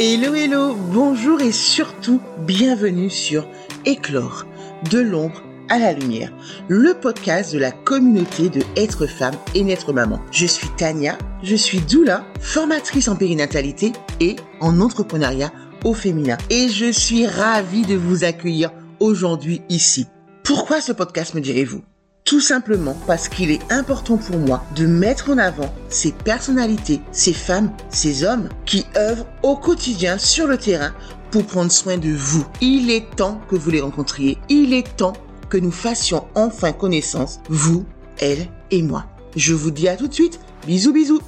Hello hello, bonjour et surtout bienvenue sur Éclore, de l'ombre à la lumière, le podcast de la communauté de être femme et naître maman. Je suis Tania, je suis doula, formatrice en périnatalité et en entrepreneuriat au féminin et je suis ravie de vous accueillir aujourd'hui ici. Pourquoi ce podcast me direz-vous? Tout simplement parce qu'il est important pour moi de mettre en avant ces personnalités, ces femmes, ces hommes qui œuvrent au quotidien sur le terrain pour prendre soin de vous. Il est temps que vous les rencontriez. Il est temps que nous fassions enfin connaissance, vous, elle et moi. Je vous dis à tout de suite. Bisous, bisous.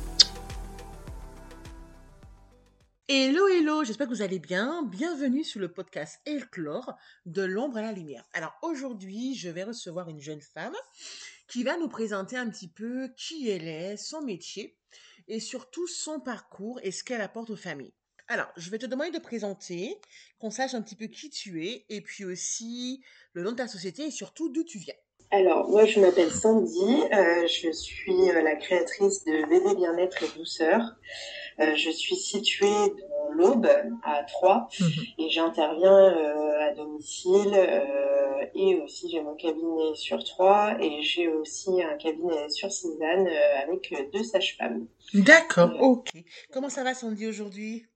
Hello, hello, j'espère que vous allez bien. Bienvenue sur le podcast Elclore de l'ombre à la lumière. Alors aujourd'hui, je vais recevoir une jeune femme qui va nous présenter un petit peu qui elle est, son métier et surtout son parcours et ce qu'elle apporte aux familles. Alors, je vais te demander de présenter, qu'on sache un petit peu qui tu es et puis aussi le nom de ta société et surtout d'où tu viens. Alors, moi, je m'appelle Sandy. Euh, je suis euh, la créatrice de Bébé Bien-être et Douceur. Euh, je suis située dans l'Aube, à Troyes, Mhm. et j'interviens euh, à domicile. euh, et aussi, j'ai mon cabinet sur Troyes, et j'ai aussi un cabinet sur Cézanne euh, avec deux sages-femmes. D'accord, ok. Comment ça va Sandy aujourd'hui?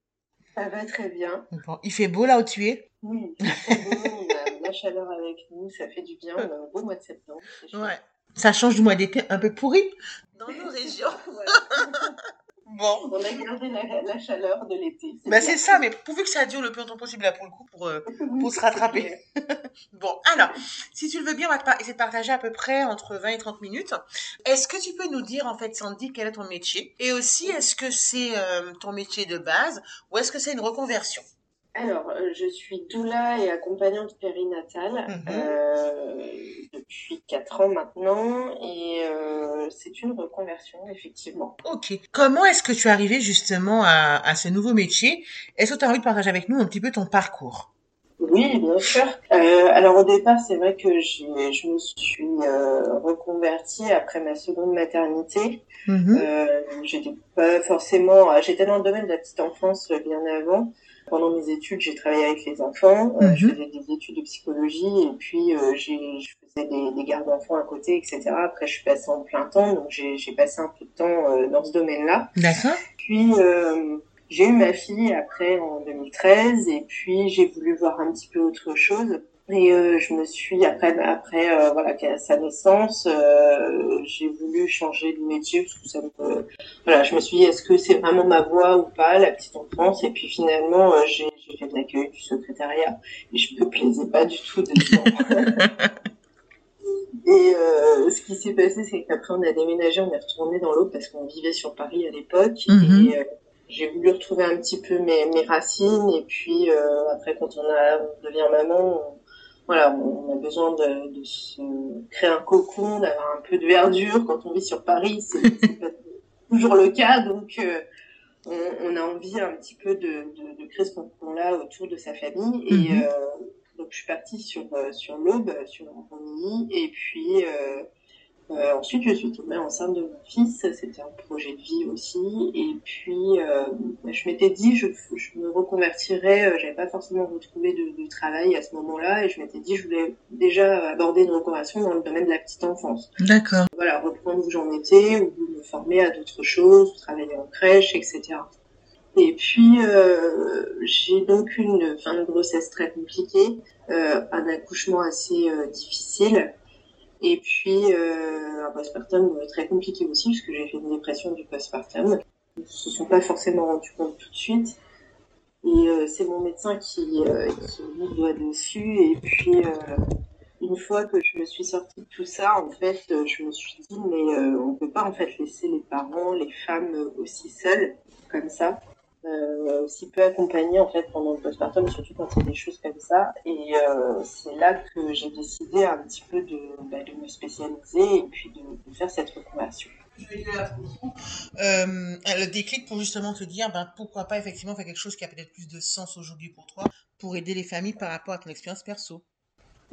Ça va très bien. Bon, il fait beau là où tu es? Oui, c'est bon, on a la chaleur avec nous, ça fait du bien. On a un beau mois de septembre. Ouais. Ça change du mois d'été un peu pourri? Dans nos régions. Bon. On a gardé la, la chaleur de l'été. Bah bien. c'est ça, mais pourvu que ça dure le plus longtemps possible là pour le coup, pour, euh, pour se rattraper. Bon, alors, si tu le veux bien, on va te essayer de partager à peu près entre 20 et 30 minutes. Est-ce que tu peux nous dire, en fait, Sandy, quel est ton métier? Et aussi, est-ce que c'est euh, ton métier de base ou est-ce que c'est une reconversion? Alors, euh, je suis doula et accompagnante périnatale Mhm. euh, depuis 4 ans maintenant et euh, c'est une reconversion, effectivement. Ok. Comment est-ce que tu es arrivé justement à, à ce nouveau métier? Est-ce que tu as envie de partager avec nous un petit peu ton parcours? Oui, bien sûr. Euh, alors au départ, c'est vrai que j'ai, je me suis euh, reconvertie après ma seconde maternité. Mhm. Euh, j'étais pas forcément, j'étais dans le domaine de la petite enfance bien avant. Pendant mes études, j'ai travaillé avec les enfants, euh, je Mhm. faisais des études de psychologie et puis euh, j'ai, je faisais des, des gardes d'enfants à côté, etc. Après, je suis passée en plein temps, donc j'ai, j'ai passé un peu de temps euh, dans ce domaine-là. D'accord. Puis euh, j'ai eu ma fille après en 2013 et puis j'ai voulu voir un petit peu autre chose. Et euh, je me suis après après euh, voilà qu'à sa naissance, euh, j'ai voulu changer de métier parce que ça me voilà je me suis dit est-ce que c'est vraiment ma voie ou pas la petite enfance? Et puis finalement euh, j'ai j'ai fait de l'accueil du secrétariat et je me plaisais pas du tout dedans. Et euh, ce qui s'est passé, c'est qu'après on a déménagé, on est retourné dans l'eau parce qu'on vivait sur Paris à l'époque. Mhm. Et euh, j'ai voulu retrouver un petit peu mes, mes racines. Et puis euh, après, quand on, a, on devient maman, on, voilà, on a besoin de, de se créer un cocon, d'avoir un peu de verdure. Quand on vit sur Paris, c'est pas toujours le cas. Donc euh, on, on a envie un petit peu de, de, de créer ce cocon-là autour de sa famille. Et Mhm. euh, donc je suis partie sur euh, sur l'Aube, sur Romilly, et puis euh, ensuite je suis tombée enceinte de mon fils. C'était un projet de vie aussi, et puis euh, je m'étais dit je, je me reconvertirais. euh, J'avais pas forcément retrouvé de, de travail à ce moment-là, et je m'étais dit je voulais déjà aborder une reconversion dans le domaine de la petite enfance. D'accord. Voilà, reprendre où j'en étais, ou me former à d'autres choses, travailler en crèche, etc. Et puis, euh, j'ai donc une fin de grossesse très compliquée, euh, un accouchement assez euh, difficile, et puis euh, un postpartum très compliqué aussi, puisque j'ai fait une dépression du postpartum. Ils ne se sont pas forcément rendus compte tout de suite. Et euh, c'est mon médecin qui, euh, qui dessus. Et puis, euh, une fois que je me suis sortie de tout ça, en fait, je me suis dit, mais on peut pas en fait laisser les parents, les femmes aussi seules, comme ça euh, aussi peu accompagnée en fait pendant le postpartum, surtout quand il y a des choses comme ça. Et euh, c'est là que j'ai décidé un petit peu de, bah, de me spécialiser et puis de, de faire cette reconversion. Euh, le déclic pour justement te dire, ben, pourquoi pas effectivement faire quelque chose qui a peut-être plus de sens aujourd'hui pour toi, pour aider les familles par rapport à ton expérience perso.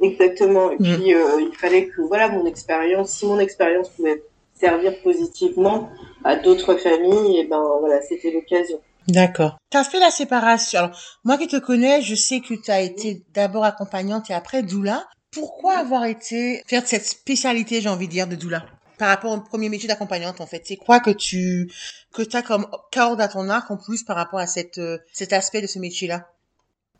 Exactement. Et Mhm. puis euh, il fallait que voilà mon expérience, si mon expérience pouvait servir positivement à d'autres familles, et ben voilà, c'était l'occasion. D'accord. Tu as fait la séparation. Alors, moi qui te connais, je sais que tu as été d'abord accompagnante et après doula. Pourquoi avoir été faire cette spécialité, j'ai envie de dire, de doula? Par rapport au premier métier d'accompagnante en fait C'est quoi que tu que as comme corde à ton arc en plus par rapport à cette euh, cet aspect de ce métier-là?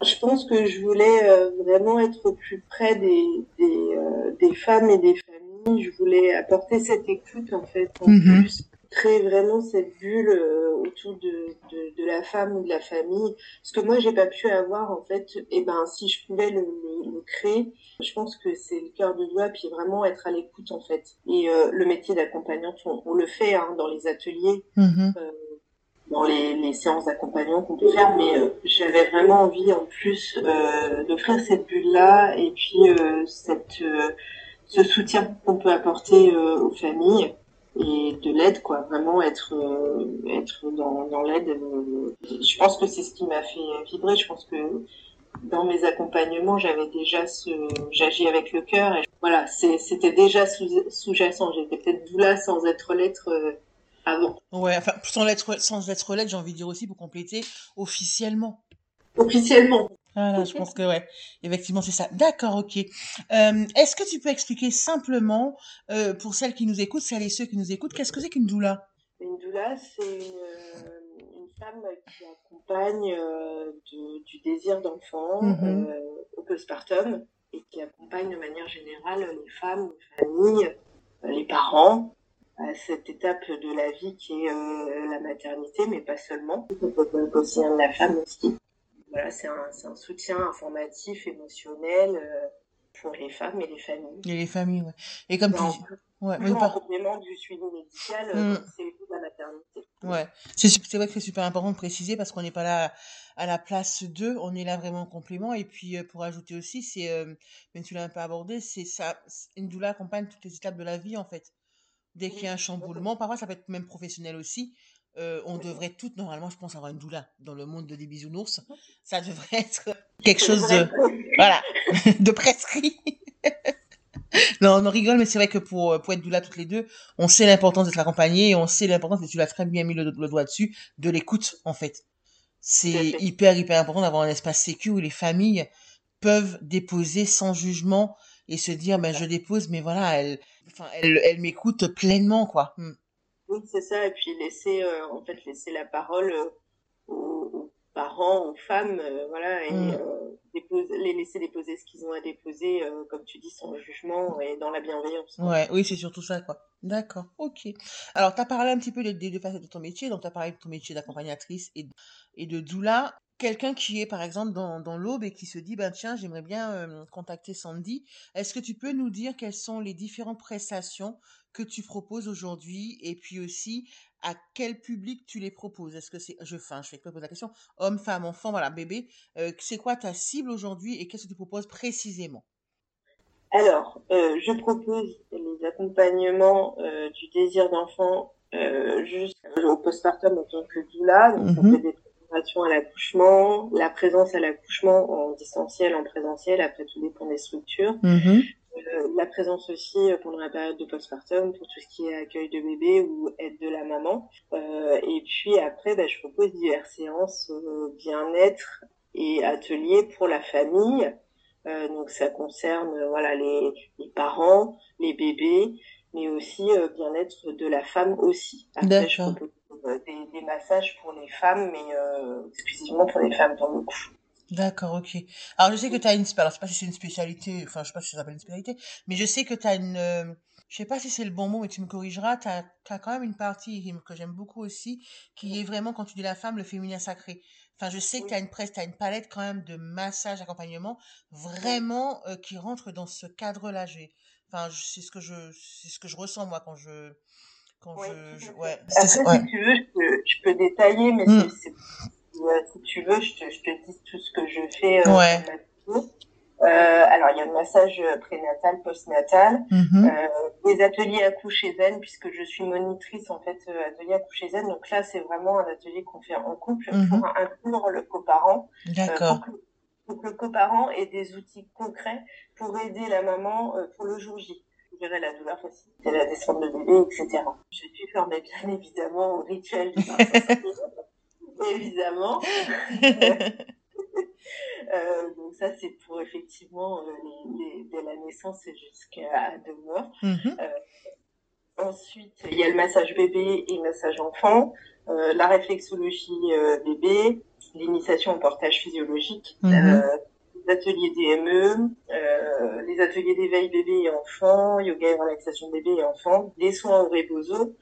Je pense que je voulais euh, vraiment être au plus près des des, euh, des femmes et des familles. Je voulais apporter cette écoute en fait en mm-hmm. plus créer vraiment cette bulle euh, autour de, de, de, la femme ou de la famille. Ce que moi, j'ai pas pu avoir, en fait, et eh ben, si je pouvais le, le, créer, je pense que c'est le cœur de doigt, puis vraiment être à l'écoute, en fait. Et euh, le métier d'accompagnante, on, le fait hein, dans les ateliers. Mm-hmm. Euh, dans les, les séances d'accompagnement qu'on peut faire, mais j'avais vraiment envie en plus d'offrir cette bulle-là et puis cette, ce soutien qu'on peut apporter aux familles et de l'aide quoi. Vraiment être euh, être dans, dans l'aide euh, je pense que c'est ce qui m'a fait vibrer. Je pense que dans mes accompagnements j'avais déjà ce j'agis avec le cœur et voilà c'était déjà sous-jacent. J'étais peut-être doula sans être lettre euh, avant. Ouais enfin sans être sans être lettre j'ai envie de dire aussi pour compléter officiellement. Officiellement voilà, je pense que ouais, effectivement c'est ça. D'accord, ok. Euh, Est-ce que tu peux expliquer simplement euh, pour celles qui nous écoutent, celles et ceux qui nous écoutent, qu'est-ce que c'est qu'une doula? Une doula, c'est une, euh, une, femme qui accompagne euh, de, du désir d'enfant mm-hmm. euh, au postpartum et qui accompagne de manière générale les femmes, les familles, les parents à cette étape de la vie qui est la maternité, mais pas seulement. Aussi de la femme aussi voilà, c'est un, un, soutien informatif, émotionnel euh, pour les femmes et les familles. Et les familles, ouais. Et comme tu dis... Ouais, oui, par... complément du suivi médical, euh, mm. c'est la maternité. Ouais, c'est vrai que c'est super important de préciser parce qu'on n'est pas là à la place d'eux, on est là vraiment en complément. Et puis euh, pour ajouter aussi, c'est, euh, même tu l'as un peu abordé, c'est ça, une doula accompagne toutes les étapes de la vie en fait. Dès qu'il y a un chamboulement, parfois ça peut être même professionnel aussi. Euh, on devrait toutes, normalement, je pense, avoir une doula dans le monde de des bisounours. Ça devrait être quelque chose de, voilà, de prescrit. non, on rigole, mais c'est vrai que pour, pour être doula toutes les deux, on sait l'importance d'être accompagné et on sait l'importance, et tu l'as très bien mis le, doigt dessus, de l'écoute, en fait. C'est hyper, hyper important d'avoir un espace sécu où les familles peuvent déposer sans jugement et se dire, ben, je dépose, mais voilà, elle, enfin, elle, elle m'écoute pleinement, quoi. Hmm. Oui, c'est ça. Et puis laisser, euh, en fait, laisser la parole euh, aux, parents, aux femmes, euh, voilà, et mm. les laisser déposer ce qu'ils ont à déposer, comme tu dis, sans jugement et dans la bienveillance. Ouais, oui, c'est surtout ça, quoi. D'accord, ok. Alors, tu as parlé un petit peu des, deux facettes de ton métier, donc tu as parlé de ton métier d'accompagnatrice et, et de doula quelqu'un qui est par exemple dans, dans l'aube et qui se dit ben tiens j'aimerais bien contacter Sandy est-ce que tu peux nous dire quelles sont les différentes prestations que tu proposes aujourd'hui et puis aussi à quel public tu les proposes? Est-ce que c'est, je, enfin, je fais que poser la question, homme, femme, enfant, voilà, bébé. Euh, c'est quoi ta cible aujourd'hui et qu'est-ce que tu proposes précisément? Alors, euh, je propose les accompagnements euh, du désir d'enfant jusqu'au postpartum en tant que doula. Donc, on fait des à l'accouchement, la présence à l'accouchement en distanciel, en présentiel. Après, tout dépend des structures. Mmh euh, la présence aussi euh, pendant la période de postpartum pour tout ce qui est accueil de bébé ou aide de la maman. Euh, et puis après, bah, je propose diverses séances euh, bien-être et ateliers pour la famille. Euh, donc ça concerne voilà les, les, parents, les bébés, mais aussi bien-être de la femme aussi. Après, je propose des, des, massages pour les femmes, mais exclusivement pour les femmes dans le coup. D'accord, ok. Alors, je sais que tu as une, alors, je sais pas si c'est une spécialité, enfin, je sais pas si ça s'appelle une spécialité, mais je sais que tu as une, euh, je sais pas si c'est le bon mot, mais tu me corrigeras, tu as, as, quand même une partie que j'aime beaucoup aussi, qui est vraiment, quand tu dis la femme, le féminin sacré. Enfin, je sais que tu as une presse, tu as une palette quand même de massage, d'accompagnement, vraiment, euh, qui rentre dans ce cadre-là. Enfin, c'est ce que je, c'est ce que je ressens, moi, quand je, quand je, ouais. Après, si tu veux, je peux, je peux détailler, mais c'est si tu veux, je te, je te dis tout ce que je fais. Euh, ouais. Euh, alors, il y a le massage prénatal, postnatal, mm des ateliers à coucher zen, puisque je suis monitrice en fait euh, atelier à coucher zen. Donc là, c'est vraiment un atelier qu'on fait en couple mm -hmm. pour inclure le coparent. D'accord. Euh, pour, que le coparent ait des outils concrets pour aider la maman pour le jour J gérer la douleur faciliter la descente de bébé, etc. Je suis formée bien évidemment au rituel du évidemment. donc ça, c'est pour effectivement les, dès la naissance jusqu'à deux mois. Mhm. ensuite, il y a le massage bébé et le massage enfant, la réflexologie bébé, l'initiation au portage physiologique. Mhm les ateliers DME, euh, les ateliers d'éveil bébé et enfant, yoga et relaxation bébé et enfant, les soins au rebozo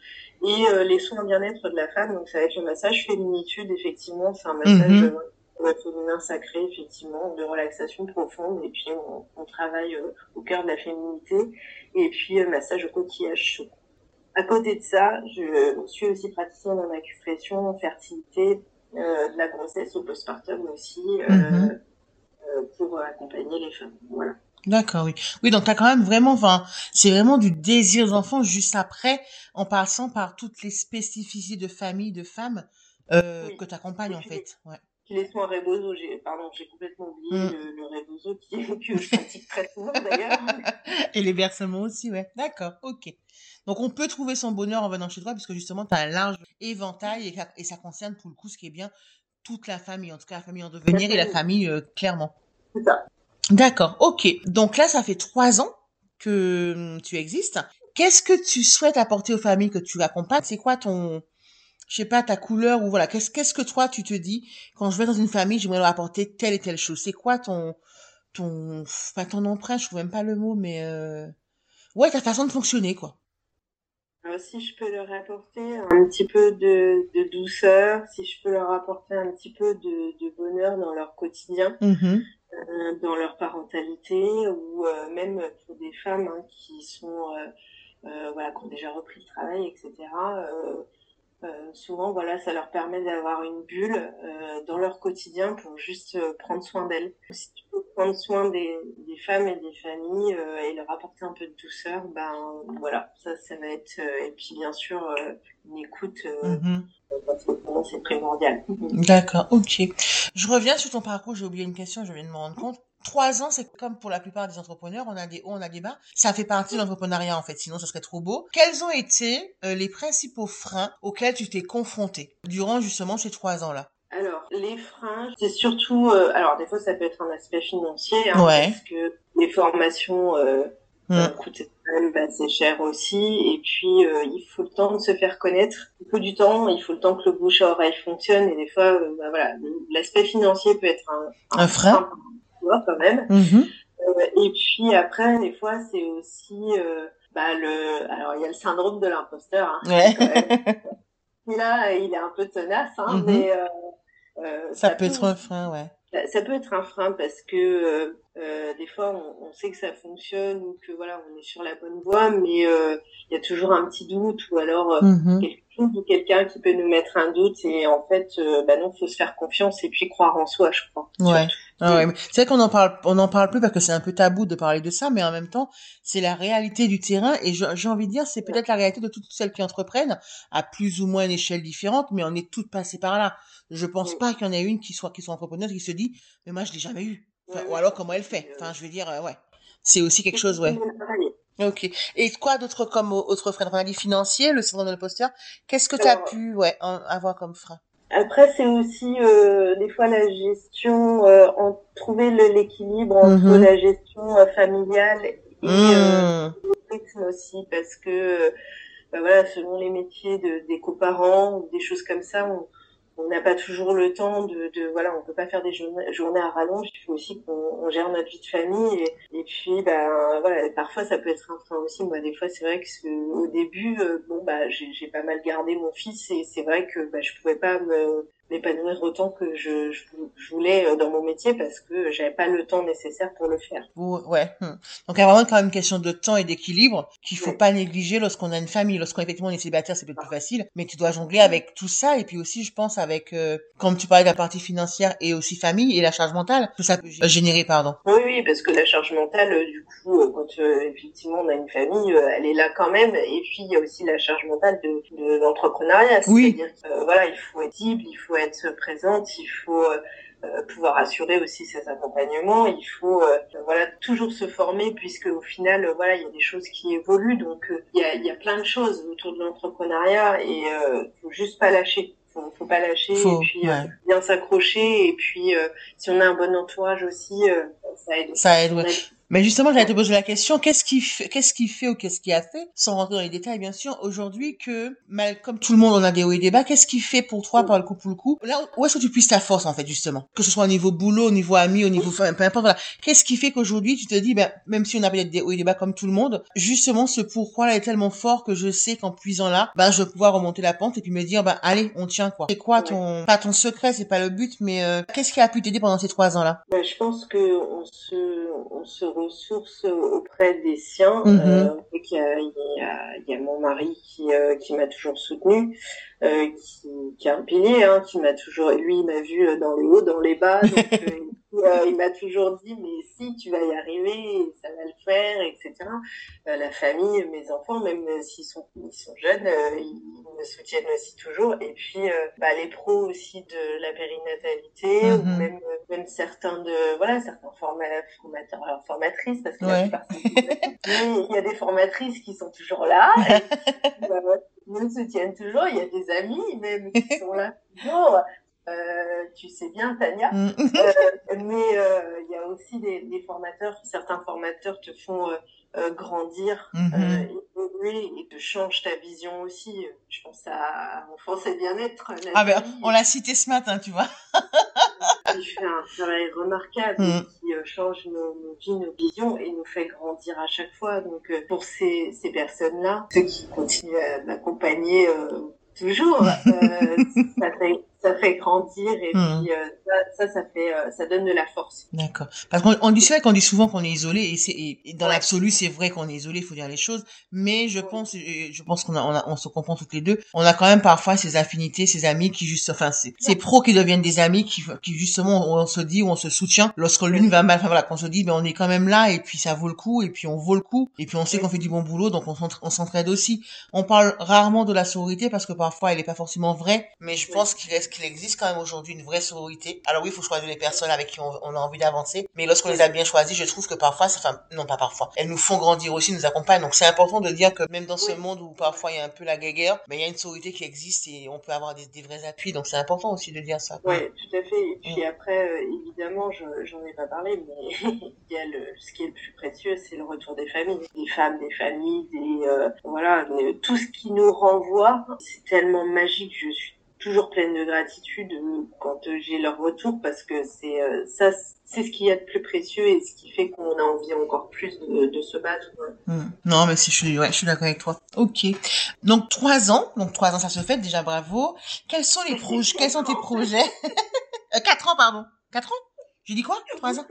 et euh, les soins bien-être de la femme. Donc ça va être le massage féminitude, effectivement, c'est un massage mm féminin sacré, effectivement, de relaxation profonde. Et puis on, travaille au cœur de la féminité. Et puis le massage au coquillage chaud. À côté de ça, je suis aussi praticienne en acupression, fertilité, de la grossesse au postpartum aussi. Mhm. Euh, pour accompagner les femmes. Voilà. D'accord, oui. Oui, donc tu as quand même vraiment, enfin, c'est vraiment du désir d'enfant juste après, en passant par toutes les spécificités de famille, de femmes euh, que tu accompagnes en fait. Ouais. Les soins rebozo, j'ai, pardon, j'ai complètement oublié mm. le, le rebozo qui, que je pratique très souvent d'ailleurs. Et les versements aussi, ouais. D'accord, ok. Donc on peut trouver son bonheur en venant chez toi puisque justement tu as un large éventail et, et, ça concerne pour le coup ce qui est bien toute la famille, en tout cas la famille en devenir et la famille euh, clairement. C'est ça. D'accord, ok. Donc là, ça fait trois ans que hum, tu existes. Qu'est-ce que tu souhaites apporter aux familles que tu accompagnes? C'est quoi ton, je sais pas, ta couleur ou voilà, qu'est-ce qu'est-ce que toi tu te dis quand je vais dans une famille, j'aimerais leur apporter telle et telle chose? C'est quoi ton ton pas ton empreinte, je trouve même pas le mot, mais euh... ouais, ta façon de fonctionner quoi. Alors, si je peux leur apporter un petit peu de, de, douceur, si je peux leur apporter un petit peu de, de bonheur dans leur quotidien, mm-hmm. Euh, dans leur parentalité, ou euh, même pour des femmes hein, qui sont euh, voilà, qui ont déjà repris le travail, etc. Souvent, voilà, ça leur permet d'avoir une bulle dans leur quotidien pour juste prendre soin d'elles. Prendre soin des, des femmes et des familles et leur apporter un peu de douceur, ben voilà, ça, ça va être. et puis bien sûr, une écoute. Mm c'est primordial. D'accord, ok. Je reviens sur ton parcours, j'ai oublié une question, je viens de me rendre compte. Trois ans, c'est comme pour la plupart des entrepreneurs, on a des hauts, on a des bas. Ça fait partie de l'entrepreneuriat en fait, sinon ce serait trop beau. Quels ont été euh, les principaux freins auxquels tu t'es confronté durant justement ces trois ans-là? Alors, les freins, c'est surtout, euh, alors des fois ça peut être un aspect financier, hein, parce que les formations euh, mm. coûtent quand même assez cher aussi, et puis il faut le temps de se faire connaître. Il faut du temps, il faut le temps que le bouche à oreille fonctionne, et des fois, bah, voilà, l'aspect financier peut être un, un, frein quand même. Mhm. Euh, et puis après, des fois, c'est aussi euh, bah, le. Alors, il y a le syndrome de l'imposteur. Hein, là, il est un peu tenace, hein, mhm. mais euh, ça, peut être un frein, ouais. Ça peut être un frein parce que euh, des fois on, on, sait que ça fonctionne ou que voilà on est sur la bonne voie, mais il y a toujours un petit doute ou alors quelque quelqu'un qui peut nous mettre un doute et en fait bah non faut se faire confiance et puis croire en soi, je crois. Ouais. Ah ouais, c'est vrai qu'on en parle, on en parle plus parce que c'est un peu tabou de parler de ça, mais en même temps, c'est la réalité du terrain et j'ai envie de dire, c'est peut-être la réalité de toutes celles qui entreprennent à plus ou moins une échelle différente, mais on est toutes passées par là. Je pense pas qu'il y en ait une qui soit, qui soit entrepreneuse qui se dit, mais moi je l'ai jamais eu. ou alors comment elle fait. Enfin, je veux dire, euh, ouais. C'est aussi quelque chose, ouais. Ok. Et quoi d'autre comme autre frein? On a dit financier, le syndrome de l'imposteur. Qu'est-ce que tu as pu, ouais, avoir comme frein? Après, c'est aussi euh, des fois la gestion, euh, en trouver l'équilibre entre mhm. la gestion euh, familiale et euh, mhm. le rythme aussi, parce que bah voilà, selon les métiers de, des coparents ou des choses comme ça, on, on n'a pas toujours le temps de, de, voilà, on peut pas faire des journées, à rallonge. Il faut aussi qu'on gère notre vie de famille et, puis ben voilà, parfois ça peut être un frein aussi. Moi des fois c'est vrai que au début euh, bon bah j'ai pas mal gardé mon fils et c'est vrai que bah, je pouvais pas me m'épanouir autant que je, je, voulais euh, dans mon métier parce que j'avais pas le temps nécessaire pour le faire. Ouais. Hmm. Donc il y a vraiment quand même une question de temps et d'équilibre qu'il faut pas négliger lorsqu'on a une famille. Lorsqu'on effectivement est célibataire, c'est peut-être plus facile, mais tu dois jongler avec tout ça et puis aussi je pense avec euh, comme tu parlais de la partie financière et aussi famille et la charge mentale que ça peut générer pardon. Oui oui parce que la charge mentale euh, du coup quand effectivement on a une famille elle est là quand même et puis il y a aussi la charge mentale de, de l'entrepreneuriat. Oui. C'est-à-dire voilà il faut être cible, il faut être présente, il faut euh, euh, pouvoir assurer aussi ces accompagnements. Il faut euh, voilà toujours se former puisque au final voilà il y a des choses qui évoluent donc il y a, y a plein de choses autour de l'entrepreneuriat et faut juste pas lâcher. faut, faut pas lâcher et puis bien s'accrocher et puis si on a un bon entourage aussi ça aide ça aide, ouais. Mais justement, j'allais te poser la question, qu'est-ce qui fait, qu'est-ce qui fait ou qu'est-ce qui a fait, sans rentrer dans les détails, bien sûr, aujourd'hui que, mal, comme tout le monde, on a des hauts et des bas, qu'est-ce qui fait pour toi, par le coup pour le coup, là, où est-ce que tu puisses ta force, en fait, justement? Que ce soit au niveau boulot, au niveau ami, au niveau, peu importe, voilà. Qu'est-ce qui fait qu'aujourd'hui, tu te dis, ben, même si on a peut-être des hauts et des bas comme tout le monde, justement, ce pourquoi là est tellement fort que je sais qu'en puisant là, ben, je vais pouvoir remonter la pente et puis me dire, ben, allez, on tient, quoi. C'est quoi ton, pas ton secret, c'est pas le but, mais, euh, qu'est-ce qui a pu t'aider pendant ces trois ans-là? Ben, je pense que on se, on se ressource auprès des siens. Mhm. Euh, il, y a, il, y a, mon mari qui, euh, qui m'a toujours soutenu, euh, qui, qui a un pilier, hein, qui m'a toujours, lui, il m'a vu dans les hauts, dans les bas. Donc, euh, il m'a toujours dit, mais si, tu vas y arriver, ça va le faire, etc. Euh, la famille, mes enfants, même s'ils sont, ils sont jeunes, euh, ils me soutiennent aussi toujours. Et puis, bah, les pros aussi de la périnatalité, ou mhm. même, même certains de, voilà, certains formateurs, formatrices, parce qu'il y a des formatrices qui sont toujours là. Et, bah, me soutiennent toujours. Il y a des amis même qui sont là toujours. Euh, tu sais bien, Tania. Mm. euh, mais euh, il y a aussi des, des, formateurs, certains formateurs te font euh, euh, grandir, mm-hmm. évoluer et te changent ta vision aussi. Je pense à Enfance et Bien-être. Ah ben, on l'a cité ce matin, tu vois. il fait un travail remarquable mm. qui change nos, nos, vies, nos visions et nous fait grandir à chaque fois. Donc pour ces, ces personnes-là, ceux qui continuent à m'accompagner toujours, ça fait ça fait grandir et hmm. puis euh, ça, ça, ça, fait, euh, ça donne de la force. D'accord. Parce qu'on on dit, c'est qu'on dit souvent qu'on est isolé et c'est, et dans l'absolu, c'est vrai qu'on est isolé, il faut dire les choses. Mais je pense, je pense qu'on a, on, a, on se comprend toutes les deux. On a quand même parfois ces affinités, ces amis qui juste, enfin, c'est, ces pros qui deviennent des amis qui, qui justement, on se dit, on se soutient lorsque l'une va mal, enfin voilà, qu'on se dit, ben on est quand même là et puis ça vaut le coup et puis on vaut le coup et puis on sait qu'on fait du bon boulot, donc on s'entraide aussi. On parle rarement de la sororité parce que parfois elle est pas forcément vraie, mais je pense qu'il reste qu'il existe quand même aujourd'hui une vraie sororité. Alors oui, il faut choisir les personnes avec qui on, a envie d'avancer, mais lorsqu'on les a bien choisies, je trouve que parfois, enfin non pas parfois, elles nous font grandir aussi, nous accompagnent. Donc c'est important de dire que même dans ce monde où parfois il y a un peu la guéguerre, mais il y a une sororité qui existe et on peut avoir des, vrais appuis. Donc c'est important aussi de dire ça. Oui, tout à fait. Et puis mm. après, euh, évidemment, j'en ai pas parlé, mais il y a le, ce qui est le plus précieux, c'est le retour des familles, des femmes, des familles, des euh, voilà, tout ce qui nous renvoie. C'est tellement magique. Je suis toujours pleine de gratitude euh, quand euh, j'ai leur retour parce que c'est euh, ça c'est ce qu'il y a de plus précieux et ce qui fait qu'on a envie encore plus de, de se battre. Hmm. Non, mais si je suis, ouais, je suis d'accord avec toi. Ok. Donc trois ans, donc trois ans, ça se fait déjà. Bravo. Quels sont les projets Quels sont tes projets? Quatre ans, pardon. Quatre ans? J'ai dit quoi? Trois ans?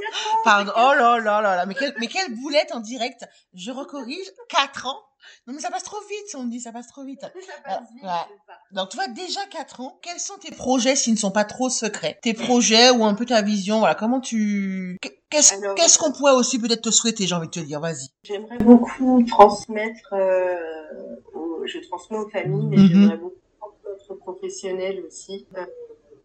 Pardon. Oh là là là là. Mais quelle, mais quelle boulette en direct. Je recorrige. Quatre ans non, mais ça passe trop vite, on dit, ça passe trop vite. Ça passe vite. Donc, tu vois, déjà 4 ans, quels sont tes projets s'ils ne sont pas trop secrets? Tes projets ou un peu ta vision, voilà, comment tu... Qu'est-ce qu'est-ce qu'on pourrait aussi peut-être te souhaiter, j'ai envie de te dire, vas-y. J'aimerais beaucoup transmettre, euh, je transmets aux familles, mais mm-hmm. j'aimerais beaucoup transmettre aux professionnels aussi. Euh,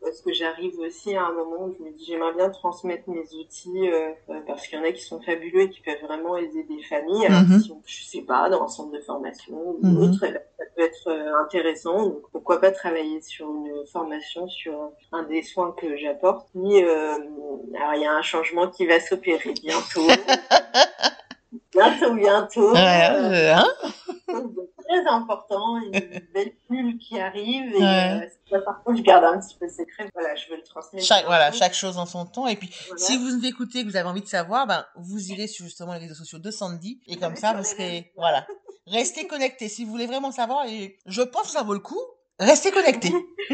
parce que j'arrive aussi à un moment où je me dis j'aimerais bien transmettre mes outils euh, euh, parce qu'il y en a qui sont fabuleux et qui peuvent vraiment aider des familles. Alors mhm. si je sais pas dans un centre de formation ou mhm. autre, eh ben, ça peut être euh, intéressant. Donc pourquoi pas travailler sur une formation sur un des soins que j'apporte. euh, alors il y a un changement qui va s'opérer bientôt. bientôt, bientôt. Ouais, hein très important, une belle bulle qui arrive. Et euh, par contre, je garde un petit peu secret. Voilà, je veux le transmettre. Chaque, voilà, chaque chose en son temps. Et puis, si vous nous écoutez, que vous avez envie de savoir, ben, vous irez sur justement les réseaux sociaux de Sandy. Et comme ça, vous serez, voilà. Restez connectés si vous voulez vraiment savoir. Et je pense que ça vaut le coup. Restez connectés.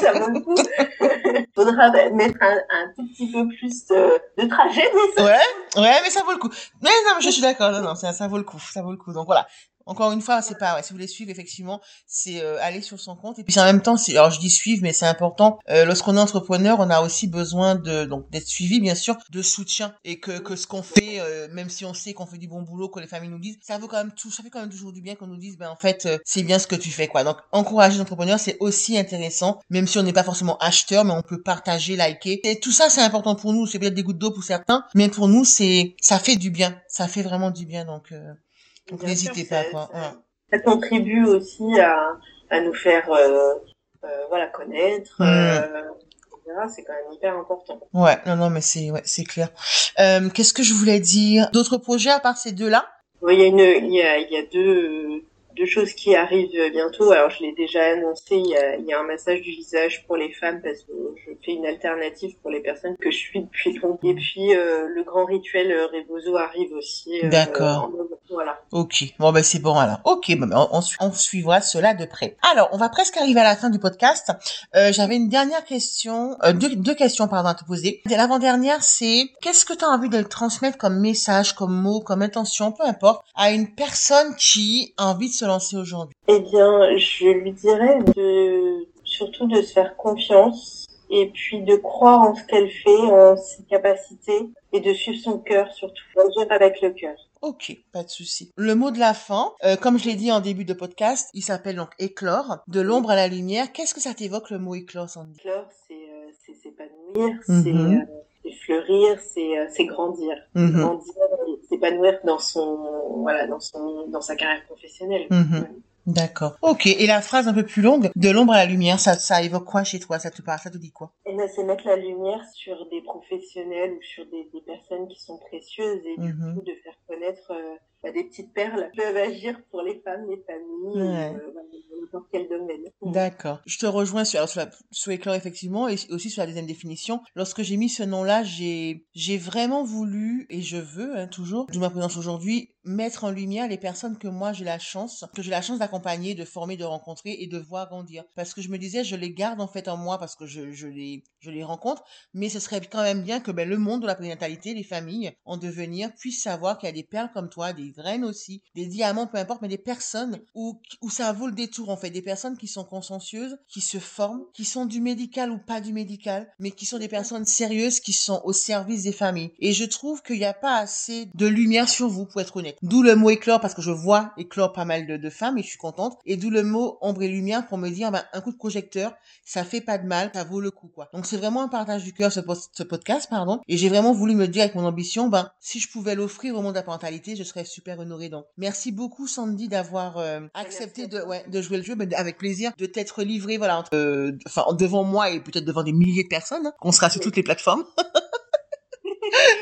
ça vaut le coup. Faudra mettre un, un, tout petit peu plus de, de trajet, mais ça... Ouais, ouais, mais ça vaut le coup. Mais non, je suis d'accord. Non, non, ça, ça vaut le coup. Ça vaut le coup. Donc voilà. Encore une fois, c'est pas, ouais, si vous voulez suivre, effectivement, c'est euh, aller sur son compte. Et puis en même temps, alors je dis suivre, mais c'est important. Euh, lorsqu'on est entrepreneur, on a aussi besoin de, donc d'être suivi, bien sûr, de soutien et que que ce qu'on fait, euh, même si on sait qu'on fait du bon boulot, que les familles nous disent, ça veut quand même tout, ça fait quand même toujours du bien qu'on nous dise, ben en fait, c'est bien ce que tu fais, quoi. Donc encourager l'entrepreneur, c'est aussi intéressant, même si on n'est pas forcément acheteur, mais on peut partager, liker. Et tout ça, c'est important pour nous. C'est peut-être des gouttes d'eau pour certains, mais pour nous, c'est, ça fait du bien. Ça fait vraiment du bien. Donc donc n'hésitez pas. Quoi. Ça, contribue aussi à, à nous faire euh, voilà, connaître. Mmh c'est quand même hyper important. Ouais, non, non, mais c'est, ouais, c'est clair. Euh, qu'est-ce que je voulais dire? D'autres projets à part ces deux-là? Oui, il y a une, il y a, il y a deux, deux choses qui arrivent bientôt. Alors, je l'ai déjà annoncé, il y, a, il y a un massage du visage pour les femmes parce que je fais une alternative pour les personnes que je suis depuis longtemps. Et puis, euh, le grand rituel euh, Rebozo arrive aussi. Euh, D'accord. Voilà. Ok. Bon, ben, c'est bon, alors. Ok, ben, on, on, suivra cela de près. Alors, on va presque arriver à la fin du podcast. Euh, J'avais une dernière question, euh, deux, deux questions, pardon, à te poser. L'avant-dernière, c'est qu'est-ce que tu as envie de transmettre comme message, comme mot, comme intention, peu importe, à une personne qui a envie de se lancer aujourd'hui? Eh bien, je lui dirais de surtout de se faire confiance et puis de croire en ce qu'elle fait, en ses capacités et de suivre son cœur surtout, d'agir avec le cœur. Ok, pas de souci. Le mot de la fin, euh, comme je l'ai dit en début de podcast, il s'appelle donc éclore, de l'ombre à la lumière. Qu'est-ce que ça t'évoque le mot éclore, Sandy? Éclore, c'est euh, s'épanouir, c'est mhm. euh, fleurir, c'est grandir, mhm. grandir, s'épanouir dans son voilà dans son dans sa carrière professionnelle. Mhm. D'accord. Ok. Et la phrase un peu plus longue, de l'ombre à la lumière, ça, ça évoque quoi chez toi? Ça te parle Ça te dit quoi? C'est mettre la lumière sur des professionnels ou sur des, personnes qui sont précieuses et du mhm. coup de faire connaître euh, bah, des petites perles peuvent agir pour les femmes, les familles, euh, dans n'importe quel domaine. D'accord. Je te rejoins sur, sur, sur éclair effectivement et aussi sur la deuxième définition. Lorsque j'ai mis ce nom-là, j'ai j'ai vraiment voulu et je veux hein, toujours, d'où ma présence aujourd'hui, mettre en lumière les personnes que moi j'ai la chance, que j'ai la chance d'accompagner, de former, de rencontrer et de voir grandir. Parce que je me disais, je les garde en fait en moi parce que je, je les je les rencontre, mais ce serait quand même bien que ben, le monde de la périnatalité, les familles en devenir puissent savoir qu'il y a des perles comme toi, des graines aussi, des diamants, peu importe, mais des personnes où, où ça vaut le détour en fait, des personnes qui sont consciencieuses, qui se forment, qui sont du médical ou pas du médical, mais qui sont des personnes sérieuses qui sont au service des familles. Et je trouve qu'il n'y a pas assez de lumière sur vous, pour être honnête. D'où le mot éclore, parce que je vois éclore pas mal de, de femmes et je suis contente. Et d'où le mot ombre et lumière pour me dire, ben, un coup de projecteur, ça fait pas de mal, ça vaut le coup, quoi. Donc c'est vraiment un partage du cœur, ce, ce podcast, pardon. Et j'ai vraiment voulu me dire avec mon ambition, ben, si je pouvais l'offrir au monde de la parentalité, je serais super honorée. Donc, merci beaucoup, Sandy, d'avoir euh, accepté de, ouais, de jouer le jeu, mais avec plaisir, de t'être livré, voilà, entre, euh, enfin, devant moi et peut-être devant des milliers de personnes. Hein. On sera sur toutes les plateformes.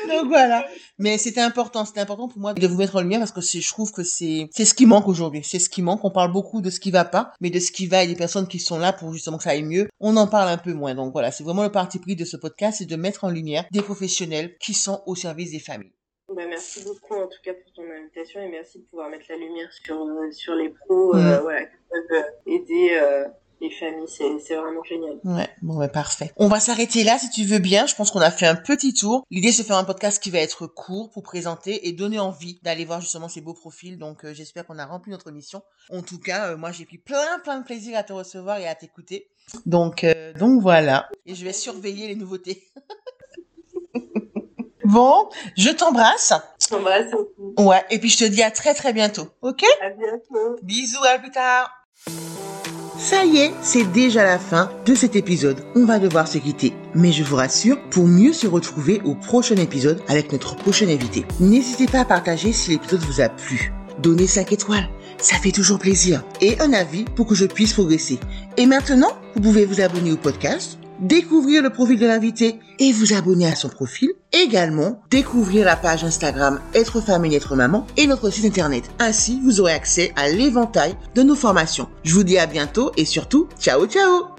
Donc voilà. Mais c'était important, c'était important pour moi de vous mettre en lumière parce que je trouve que c'est c'est ce qui manque aujourd'hui. C'est ce qui manque. On parle beaucoup de ce qui va pas, mais de ce qui va et des personnes qui sont là pour justement que ça aille mieux, on en parle un peu moins. Donc voilà, c'est vraiment le parti pris de ce podcast, c'est de mettre en lumière des professionnels qui sont au service des familles. Bah, merci beaucoup en tout cas pour ton invitation et merci de pouvoir mettre la lumière sur euh, sur les pros euh, mm. voilà, qui peuvent aider euh, les familles, c'est vraiment génial. Ouais, bon, bah, parfait. On va s'arrêter là si tu veux bien. Je pense qu'on a fait un petit tour. L'idée, c'est de faire un podcast qui va être court pour présenter et donner envie d'aller voir justement ces beaux profils. Donc, euh, j'espère qu'on a rempli notre mission. En tout cas, euh, moi, j'ai pris plein, plein de plaisir à te recevoir et à t'écouter. Donc, euh, donc voilà. Et je vais surveiller les nouveautés. bon, je t'embrasse. T'embrasse Ouais, et puis je te dis à très très bientôt. Ok? À bientôt. Bisous, à plus tard. Ça y est, c'est déjà la fin de cet épisode. On va devoir se quitter. Mais je vous rassure, pour mieux se retrouver au prochain épisode avec notre prochain invité. N'hésitez pas à partager si l'épisode vous a plu. Donnez 5 étoiles, ça fait toujours plaisir. Et un avis pour que je puisse progresser. Et maintenant, vous pouvez vous abonner au podcast découvrir le profil de l'invité et vous abonner à son profil. Également, découvrir la page Instagram Être femme et être maman et notre site internet. Ainsi, vous aurez accès à l'éventail de nos formations. Je vous dis à bientôt et surtout, ciao ciao